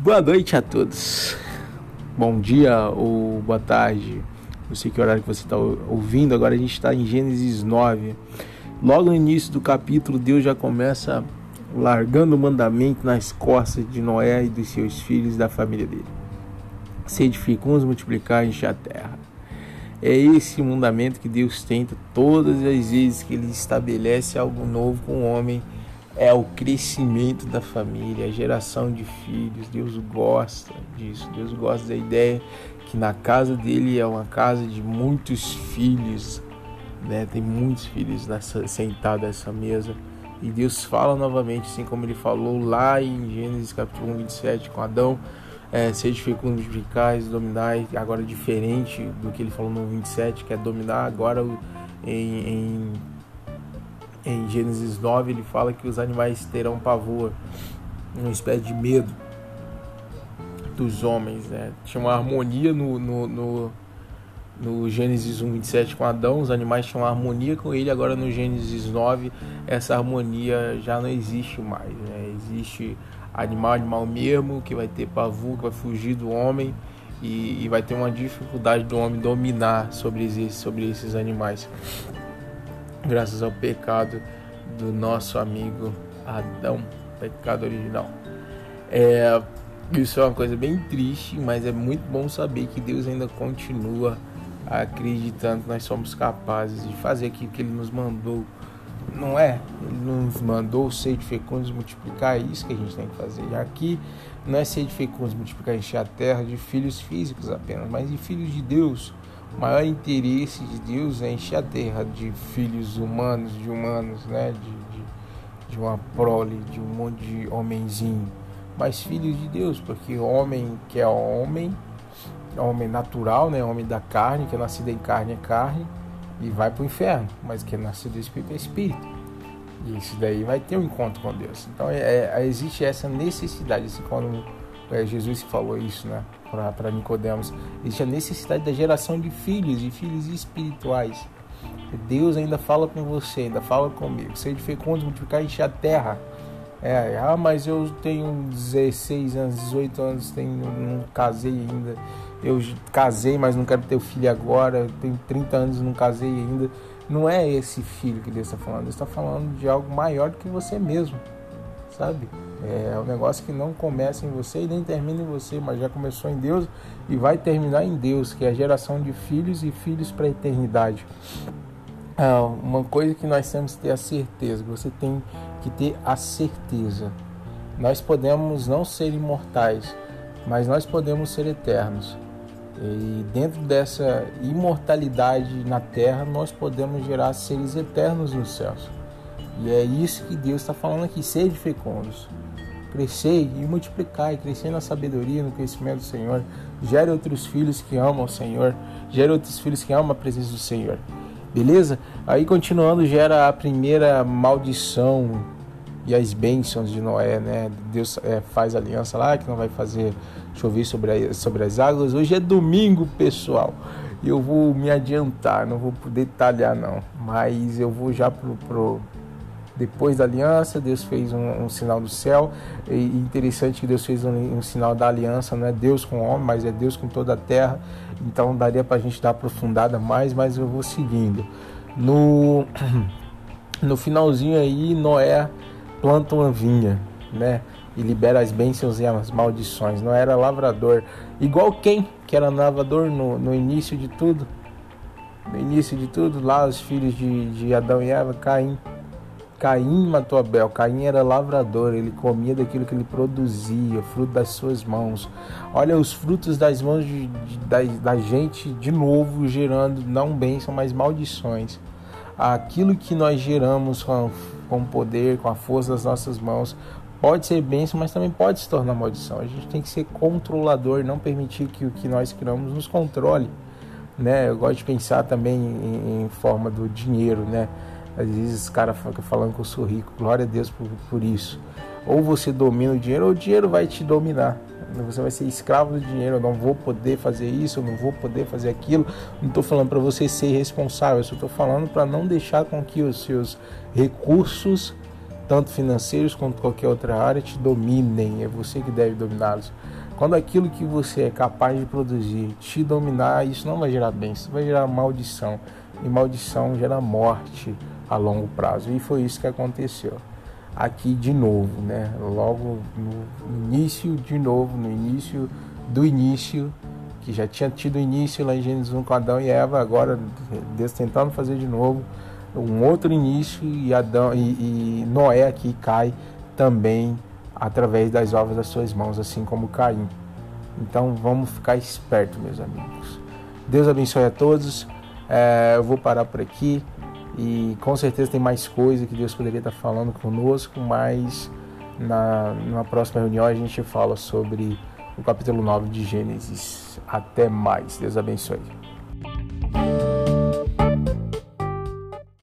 Boa noite a todos. Bom dia ou boa tarde. Não sei que horário que você está ouvindo. Agora a gente está em Gênesis 9. Logo no início do capítulo, Deus já começa largando o mandamento nas costas de Noé e dos seus filhos e da família dele. Sede fecundos, multiplicar e a terra. É esse mandamento que Deus tenta todas as vezes que ele estabelece algo novo com o homem é o crescimento da família, a geração de filhos. Deus gosta disso. Deus gosta da ideia que na casa dele é uma casa de muitos filhos, né? Tem muitos filhos nessa, sentados nessa mesa. E Deus fala novamente, assim como ele falou lá em Gênesis capítulo 1, 27 com Adão, é, sede fecundos, multiplicais, dominai, agora diferente do que ele falou no 27, que é dominar, agora em, em em Gênesis 9 ele fala que os animais terão pavor, uma espécie de medo dos homens. Né? Tinha uma harmonia no, no, no, no Gênesis 1, 27 com Adão, os animais tinham uma harmonia com ele, agora no Gênesis 9 essa harmonia já não existe mais. Né? Existe animal, animal mesmo, que vai ter pavor, que vai fugir do homem. E, e vai ter uma dificuldade do homem dominar sobre esses, sobre esses animais graças ao pecado do nosso amigo Adão, pecado original. É, isso é uma coisa bem triste, mas é muito bom saber que Deus ainda continua acreditando que nós somos capazes de fazer aquilo que Ele nos mandou. Não é? Ele nos mandou ser de fecundos multiplicar, é isso que a gente tem que fazer. E aqui não é ser de fecundos multiplicar, encher a terra de filhos físicos apenas, mas de filhos de Deus o maior interesse de Deus é encher a terra de filhos humanos, de humanos, né? De, de, de uma prole, de um monte de homenzinho. Mas filhos de Deus, porque homem que é homem, homem natural, né? Homem da carne, que é nascido em carne é carne e vai para o inferno, mas que é nascido do Espírito é Espírito. E isso daí vai ter um encontro com Deus. Então é, é, existe essa necessidade, assim, quando é Jesus falou isso, né? para Nicodemos. Existe a necessidade da geração de filhos e filhos espirituais. Deus ainda fala com você, ainda fala comigo. Ser fecundo, multiplicar encher a terra. É, ah, mas eu tenho 16 anos, 18 anos, tenho, não casei ainda. Eu casei, mas não quero ter filho agora. Eu tenho 30 anos, não casei ainda. Não é esse filho que Deus está falando. Deus está falando de algo maior do que você mesmo, sabe? É um negócio que não começa em você e nem termina em você, mas já começou em Deus e vai terminar em Deus, que é a geração de filhos e filhos para a eternidade. Ah, uma coisa que nós temos que ter a certeza, você tem que ter a certeza. Nós podemos não ser imortais, mas nós podemos ser eternos. E dentro dessa imortalidade na terra, nós podemos gerar seres eternos nos céus. E é isso que Deus está falando aqui: sede fecundos crescei e multiplicai, crescei na sabedoria, no conhecimento do Senhor. Gere outros filhos que amam o Senhor, gere outros filhos que amam a presença do Senhor. Beleza? Aí continuando, gera a primeira maldição e as bênçãos de Noé, né? Deus é, faz aliança lá que não vai fazer chover sobre, a, sobre as águas. Hoje é domingo, pessoal. Eu vou me adiantar, não vou detalhar não, mas eu vou já pro, pro depois da aliança, Deus fez um, um sinal do céu. E interessante que Deus fez um, um, sinal da aliança, não é Deus com o homem, mas é Deus com toda a terra. Então daria para a gente dar aprofundada mais, mas eu vou seguindo. No, no finalzinho aí, Noé planta uma vinha, né? E libera as bênçãos e as maldições. Não era lavrador. Igual quem que era lavrador no, no início de tudo. No início de tudo, lá os filhos de, de Adão e Eva, Caim Caim matou Abel. Caim era lavrador, ele comia daquilo que ele produzia, fruto das suas mãos. Olha os frutos das mãos de, de, da, da gente de novo gerando não bênção, mas maldições. Aquilo que nós geramos com, com o poder, com a força das nossas mãos, pode ser bênção, mas também pode se tornar maldição. A gente tem que ser controlador, não permitir que o que nós criamos nos controle. Né? Eu gosto de pensar também em, em forma do dinheiro, né? Às vezes os caras falando que eu sou rico, glória a Deus por, por isso. Ou você domina o dinheiro, ou o dinheiro vai te dominar. Você vai ser escravo do dinheiro. Eu não vou poder fazer isso, eu não vou poder fazer aquilo. Não estou falando para você ser responsável, eu só estou falando para não deixar com que os seus recursos, tanto financeiros quanto qualquer outra área, te dominem. É você que deve dominá-los. Quando aquilo que você é capaz de produzir te dominar, isso não vai gerar bênção, vai gerar maldição. E maldição gera morte a longo prazo. E foi isso que aconteceu aqui de novo, né? Logo no início de novo, no início do início, que já tinha tido início lá em Gênesis 1 com Adão e Eva, agora Deus tentando fazer de novo um outro início e Adão e, e Noé aqui cai também através das obras das suas mãos, assim como Caim. Então vamos ficar espertos, meus amigos. Deus abençoe a todos. É, eu vou parar por aqui. E com certeza tem mais coisa que Deus poderia estar falando conosco, mas na, próxima reunião a gente fala sobre o capítulo 9 de Gênesis. Até mais. Deus abençoe.